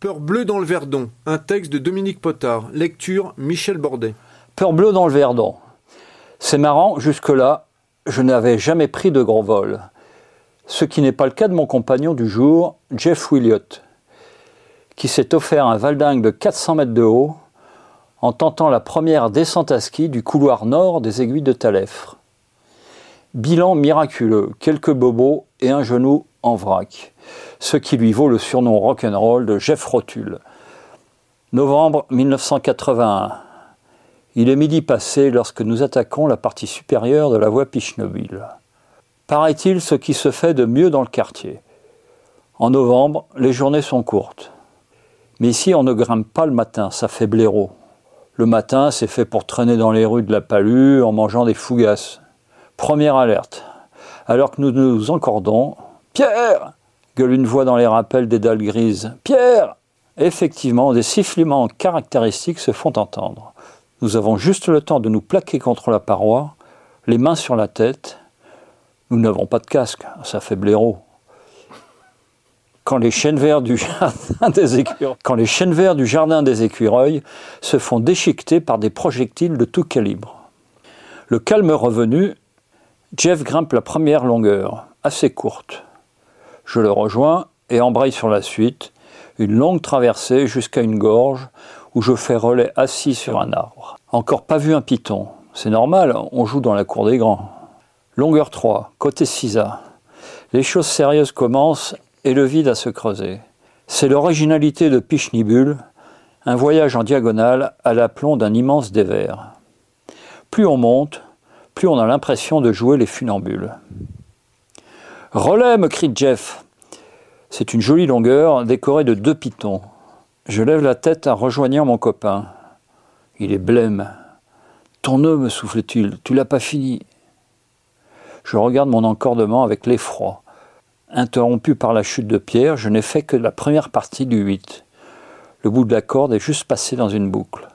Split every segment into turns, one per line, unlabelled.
Peur bleue dans le Verdon, un texte de Dominique Potard, lecture Michel Bordet.
Peur bleue dans le Verdon. C'est marrant, jusque-là, je n'avais jamais pris de gros vol. Ce qui n'est pas le cas de mon compagnon du jour, Jeff Williott, qui s'est offert un valdingue de 400 mètres de haut en tentant la première descente à ski du couloir nord des aiguilles de Talèfre. Bilan miraculeux, quelques bobos et un genou en vrac, ce qui lui vaut le surnom rock'n'roll de Jeff Rotule. Novembre 1981. Il est midi passé lorsque nous attaquons la partie supérieure de la voie Pichnobile. Paraît-il ce qui se fait de mieux dans le quartier. En novembre, les journées sont courtes. Mais ici, on ne grimpe pas le matin, ça fait blaireau. Le matin, c'est fait pour traîner dans les rues de la Palue en mangeant des fougasses. Première alerte. Alors que nous nous encordons, Pierre gueule une voix dans les rappels des dalles grises. Pierre Effectivement, des sifflements caractéristiques se font entendre. Nous avons juste le temps de nous plaquer contre la paroi, les mains sur la tête. Nous n'avons pas de casque, ça fait blaireau. Quand les chênes verts du jardin des écureuils, quand les chênes verts du jardin des écureuils se font déchiqueter par des projectiles de tout calibre. Le calme revenu, Jeff grimpe la première longueur, assez courte. Je le rejoins et embraye sur la suite, une longue traversée jusqu'à une gorge où je fais relais assis sur un arbre. Encore pas vu un piton. C'est normal, on joue dans la cour des grands. Longueur 3, côté Cisa. Les choses sérieuses commencent et le vide à se creuser. C'est l'originalité de Pichnibule, un voyage en diagonale à l'aplomb d'un immense dévers. Plus on monte, plus on a l'impression de jouer les funambules. Relais, me crie Jeff. C'est une jolie longueur décorée de deux pitons. Je lève la tête en rejoignant mon copain. Il est blême. Ton nœud, me souffle-t-il, tu l'as pas fini. Je regarde mon encordement avec l'effroi. Interrompu par la chute de pierre, je n'ai fait que la première partie du 8. Le bout de la corde est juste passé dans une boucle.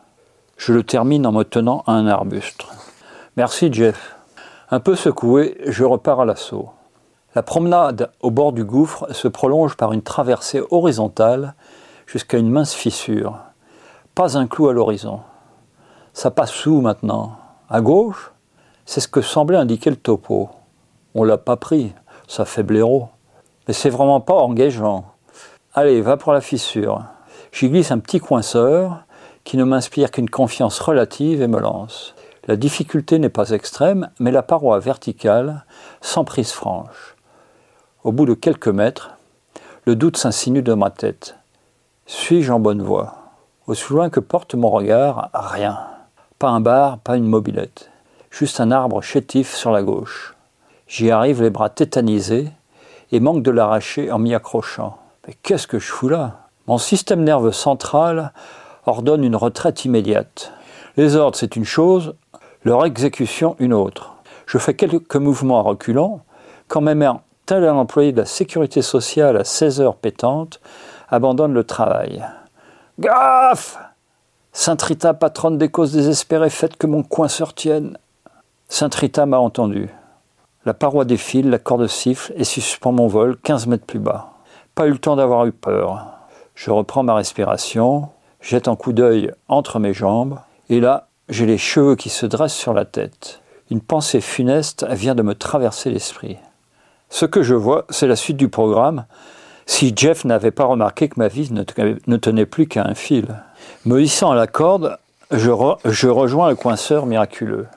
Je le termine en me tenant à un arbuste. Merci Jeff. Un peu secoué, je repars à l'assaut. La promenade au bord du gouffre se prolonge par une traversée horizontale jusqu'à une mince fissure. Pas un clou à l'horizon. Ça passe où maintenant À gauche C'est ce que semblait indiquer le topo. On l'a pas pris, ça fait blaireau. Mais c'est vraiment pas engageant. Allez, va pour la fissure. J'y glisse un petit coinceur qui ne m'inspire qu'une confiance relative et me lance. La difficulté n'est pas extrême, mais la paroi verticale, sans prise franche. Au bout de quelques mètres, le doute s'insinue dans ma tête. Suis-je en bonne voie? Aussi loin que porte mon regard, rien. Pas un bar, pas une mobilette. Juste un arbre chétif sur la gauche. J'y arrive les bras tétanisés et manque de l'arracher en m'y accrochant. Mais qu'est-ce que je fous là? Mon système nerveux central ordonne une retraite immédiate. Les ordres, c'est une chose, leur exécution une autre. Je fais quelques mouvements à reculons, quand ma mère, tel un employé de la sécurité sociale à 16 heures pétantes, abandonne le travail. Gaffe Saint Rita, patronne des causes désespérées, faites que mon coin se retienne. Saint Rita m'a entendu. La paroi défile, la corde siffle et suspend mon vol 15 mètres plus bas. Pas eu le temps d'avoir eu peur. Je reprends ma respiration, jette un coup d'œil entre mes jambes, et là, j'ai les cheveux qui se dressent sur la tête. Une pensée funeste vient de me traverser l'esprit. Ce que je vois, c'est la suite du programme, si Jeff n'avait pas remarqué que ma vie ne tenait plus qu'à un fil. Me hissant à la corde, je, je rejoins le coinceur miraculeux.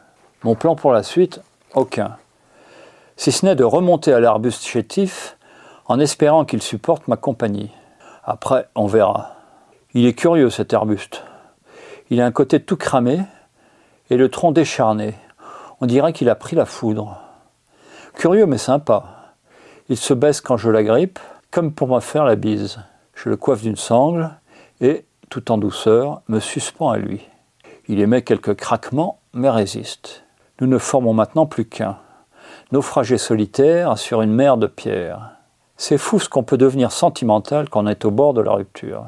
Mon plan pour la suite Aucun. Si ce n'est de remonter à l'arbuste chétif en espérant qu'il supporte ma compagnie. Après, on verra. Il est curieux cet arbuste. Il a un côté tout cramé, et le tronc décharné. On dirait qu'il a pris la foudre. Curieux mais sympa. Il se baisse quand je l'agrippe, comme pour me faire la bise. Je le coiffe d'une sangle et, tout en douceur, me suspends à lui. Il émet quelques craquements, mais résiste. Nous ne formons maintenant plus qu'un. Naufragé solitaire sur une mer de pierre. C'est fou ce qu'on peut devenir sentimental quand on est au bord de la rupture.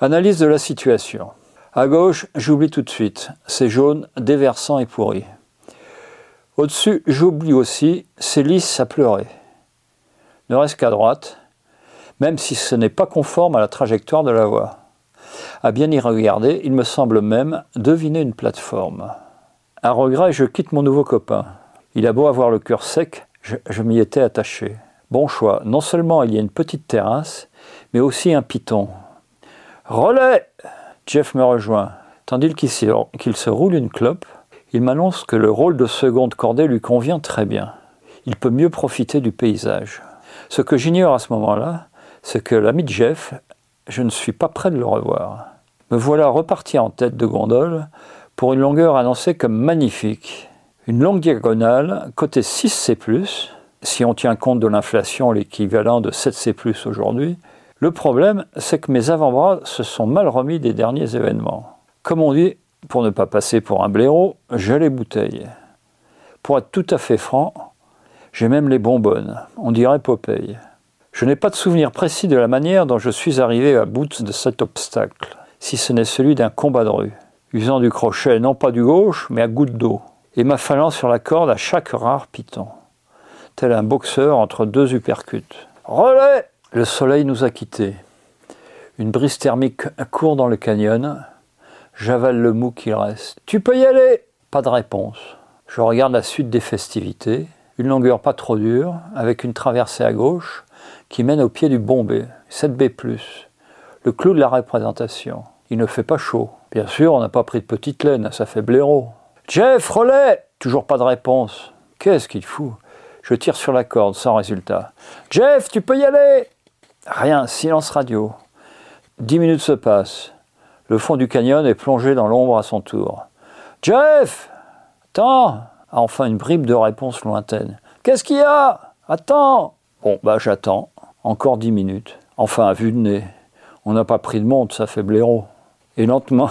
Analyse de la situation. À gauche, j'oublie tout de suite. C'est jaune, déversant et pourri. Au-dessus, j'oublie aussi, c'est lisse à pleurer. Ne reste qu'à droite. même si ce n'est pas conforme à la trajectoire de la voie. À bien y regarder, il me semble même deviner une plateforme. À regret, je quitte mon nouveau copain. Il a beau avoir le cœur sec, je, je m'y étais attaché. Bon choix, non seulement il y a une petite terrasse, mais aussi un piton. Relais Jeff me rejoint. Tandis qu'il se roule une clope, il m'annonce que le rôle de seconde cordée lui convient très bien. Il peut mieux profiter du paysage. Ce que j'ignore à ce moment-là, c'est que l'ami Jeff, je ne suis pas prêt de le revoir. Me voilà reparti en tête de gondole pour une longueur annoncée comme magnifique. Une longue diagonale, côté 6C, si on tient compte de l'inflation, l'équivalent de 7C aujourd'hui. Le problème, c'est que mes avant-bras se sont mal remis des derniers événements. Comme on dit, pour ne pas passer pour un blaireau, j'ai les bouteilles. Pour être tout à fait franc, j'ai même les bonbonnes, on dirait Popeye. Je n'ai pas de souvenir précis de la manière dont je suis arrivé à bout de cet obstacle, si ce n'est celui d'un combat de rue, usant du crochet non pas du gauche, mais à goutte d'eau, et m'affalant sur la corde à chaque rare piton, tel un boxeur entre deux uppercuts. Relais Le soleil nous a quittés. Une brise thermique court dans le canyon, J'avale le mou qu'il reste. Tu peux y aller Pas de réponse. Je regarde la suite des festivités. Une longueur pas trop dure, avec une traversée à gauche, qui mène au pied du Bombay, 7B+. Le clou de la représentation. Il ne fait pas chaud. Bien sûr, on n'a pas pris de petite laine, ça fait blaireau. Jeff, relais Toujours pas de réponse. Qu'est-ce qu'il fout? Je tire sur la corde, sans résultat. Jeff, tu peux y aller Rien, silence radio. Dix minutes se passent. Le fond du canyon est plongé dans l'ombre à son tour. Jeff Attends Enfin une bribe de réponse lointaine. Qu'est-ce qu'il y a? Attends Bon, bah j'attends. Encore dix minutes. Enfin, à vue de nez. On n'a pas pris de montre, ça fait blaireau. Et lentement.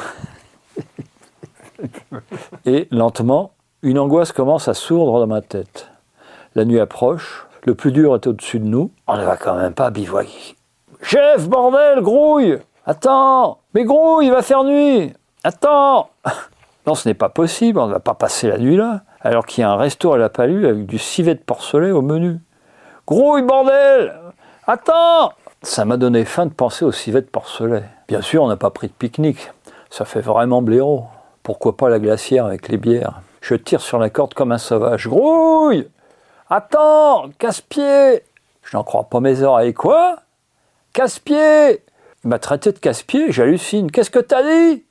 Et lentement, une angoisse commence à sourdre dans ma tête. La nuit approche, le plus dur est au-dessus de nous. On ne va quand même pas bivouaquer. Chef, bordel, grouille Attends Mais gros, il va faire nuit Attends Non, ce n'est pas possible, on ne va pas passer la nuit là, alors qu'il y a un resto à la palue avec du civet de porcelet au menu. Grouille, bordel Attends Ça m'a donné faim de penser au civet de porcelet. Bien sûr, on n'a pas pris de pique-nique. Ça fait vraiment blaireau. Pourquoi pas la glacière avec les bières? Je tire sur la corde comme un sauvage. Grouille Attends Casse-pied Je n'en crois pas mes oreilles. Quoi? Casse-pied il m'a traité de casse-pied, j'hallucine. Qu'est-ce que t'as dit?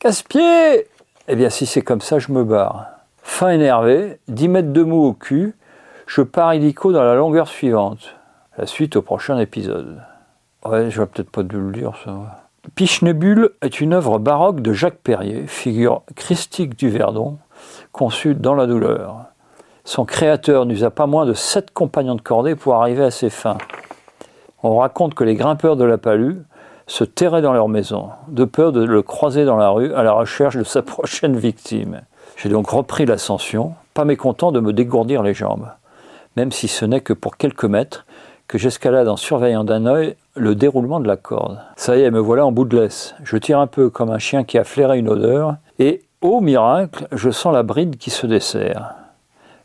Casse-pied Eh bien, si c'est comme ça, je me barre. Fin énervé, 10 mètres de mou au cul, je pars illico dans la longueur suivante. La suite au prochain épisode. Ouais, je vais peut-être pas dû le dire, ça. Pichenebule est une œuvre baroque de Jacques Perrier, figure christique du Verdon, conçue dans la douleur. Son créateur n'usa pas moins de sept compagnons de cordée pour arriver à ses fins. On raconte que les grimpeurs de la Palue se terraient dans leur maison, de peur de le croiser dans la rue à la recherche de sa prochaine victime. J'ai donc repris l'ascension, pas mécontent de me dégourdir les jambes, même si ce n'est que pour quelques mètres que j'escalade en surveillant d'un œil le déroulement de la corde. Ça y est, me voilà en bout de laisse. Je tire un peu comme un chien qui a flairé une odeur, et, ô miracle, je sens la bride qui se dessert.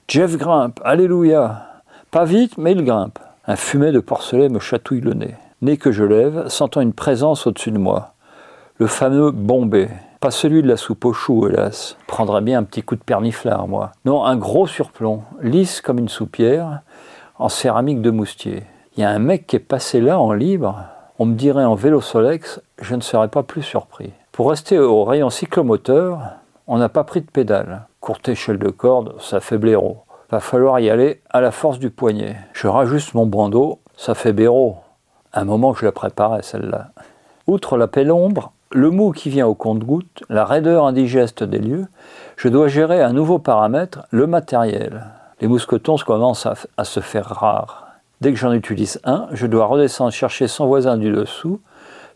Jeff grimpe, alléluia. Pas vite, mais il grimpe. Un fumet de porcelet me chatouille le nez nez que je lève, sentant une présence au-dessus de moi. Le fameux Bombay. Pas celui de la soupe aux choux, hélas. Prendrait bien un petit coup de perniflard, moi. Non, un gros surplomb, lisse comme une soupière, en céramique de moustier. Il y a un mec qui est passé là en libre. On me dirait en vélo Solex, je ne serais pas plus surpris. Pour rester au rayon cyclomoteur, on n'a pas pris de pédale. Courte échelle de corde, ça fait blaireau. Va falloir y aller à la force du poignet. Je rajuste mon bandeau, ça fait béro un moment que je la préparais, celle-là. Outre la pénombre, le mou qui vient au compte-goutte, la raideur indigeste des lieux, je dois gérer un nouveau paramètre, le matériel. Les mousquetons commencent à se faire rares. Dès que j'en utilise un, je dois redescendre chercher son voisin du dessous,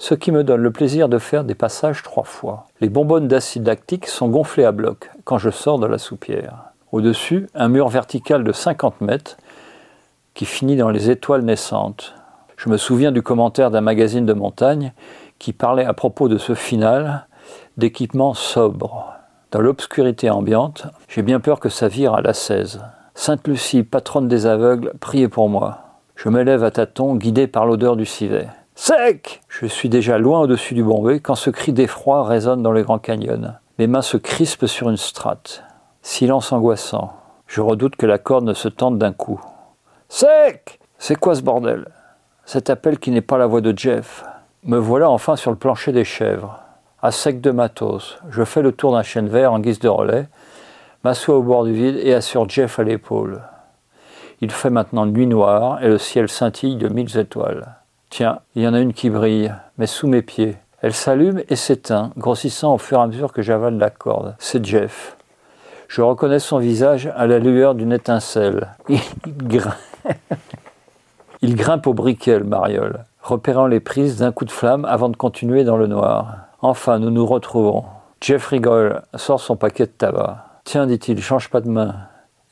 ce qui me donne le plaisir de faire des passages trois fois. Les bonbonnes d'acide lactique sont gonflées à bloc quand je sors de la soupière. Au-dessus, un mur vertical de 50 mètres qui finit dans les étoiles naissantes. Je me souviens du commentaire d'un magazine de montagne qui parlait à propos de ce final d'équipement sobre. Dans l'obscurité ambiante, j'ai bien peur que ça vire à la 16. Sainte Lucie, patronne des aveugles, priez pour moi. Je m'élève à tâtons, guidé par l'odeur du civet. Sec Je suis déjà loin au-dessus du Bombay quand ce cri d'effroi résonne dans les grands canyons. Mes mains se crispent sur une strate. Silence angoissant. Je redoute que la corde ne se tente d'un coup. Sec C'est quoi ce bordel? Cet appel qui n'est pas la voix de Jeff. Me voilà enfin sur le plancher des chèvres. À sec de matos, je fais le tour d'un chêne vert en guise de relais, m'assois au bord du vide et assure Jeff à l'épaule. Il fait maintenant nuit noire et le ciel scintille de mille étoiles. Tiens, il y en a une qui brille, mais sous mes pieds. Elle s'allume et s'éteint, grossissant au fur et à mesure que j'avale la corde. C'est Jeff. Je reconnais son visage à la lueur d'une étincelle. Il grimpe, il grimpe au briquet, le mariole, repérant les prises d'un coup de flamme avant de continuer dans le noir. Enfin, nous nous retrouvons. Jeff rigole, sort son paquet de tabac. Tiens, dit-il, change pas de main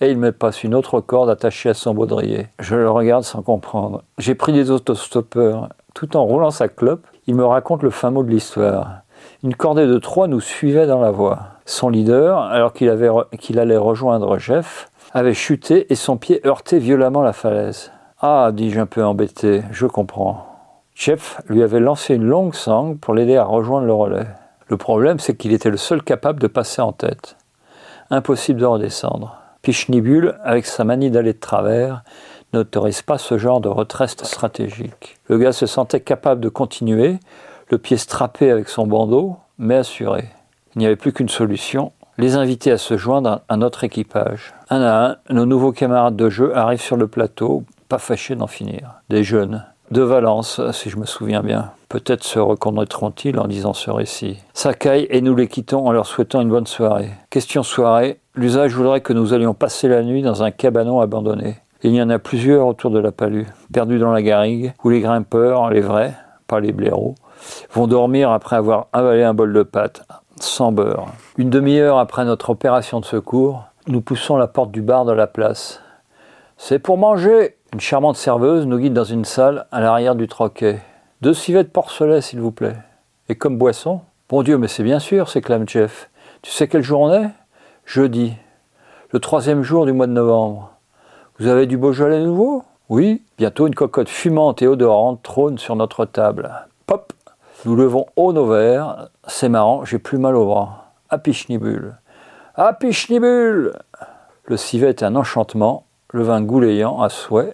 et il me passe une autre corde attachée à son baudrier. Je le regarde sans comprendre. J'ai pris des autostoppeurs. Tout en roulant sa clope, il me raconte le fin mot de l'histoire. Une cordée de trois nous suivait dans la voie. Son leader, alors qu'il allait rejoindre Jeff, avait chuté et son pied heurté violemment la falaise. Ah, dis-je un peu embêté, je comprends. Jeff lui avait lancé une longue sangle pour l'aider à rejoindre le relais. Le problème, c'est qu'il était le seul capable de passer en tête. Impossible de redescendre. Pichnibul, avec sa manie d'aller de travers, n'autorise pas ce genre de retraite stratégique. Le gars se sentait capable de continuer, le pied strappé avec son bandeau, mais assuré. Il n'y avait plus qu'une solution, les inviter à se joindre à notre équipage. Un à un, nos nouveaux camarades de jeu arrivent sur le plateau, pas fâchés d'en finir. Des jeunes, de Valence, si je me souviens bien. Peut-être se reconnaîtront-ils en lisant ce récit. Caille et nous les quittons en leur souhaitant une bonne soirée. Question soirée, L'usage voudrait que nous allions passer la nuit dans un cabanon abandonné. Il y en a plusieurs autour de la palue, perdus dans la garrigue, où les grimpeurs, les vrais, pas les blaireaux, vont dormir après avoir avalé un bol de pâte, sans beurre. Une demi-heure après notre opération de secours, nous poussons la porte du bar de la place. C'est pour manger Une charmante serveuse nous guide dans une salle à l'arrière du troquet. Deux civets de porcelet, s'il vous plaît. Et comme boisson Bon Dieu, mais c'est bien sûr, s'éclame Jeff. Tu sais quel jour on est? Jeudi, le troisième jour du mois de novembre. Vous avez du Beaujolais nouveau? Oui. Bientôt une cocotte fumante et odorante trône sur notre table. Pop Nous levons haut nos verres. C'est marrant, j'ai plus mal au bras. À Pichnibule. À Le civet est un enchantement, le vin goulayant à souhait,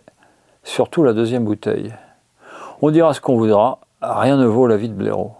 surtout la deuxième bouteille. On dira ce qu'on voudra, rien ne vaut la vie de blaireau.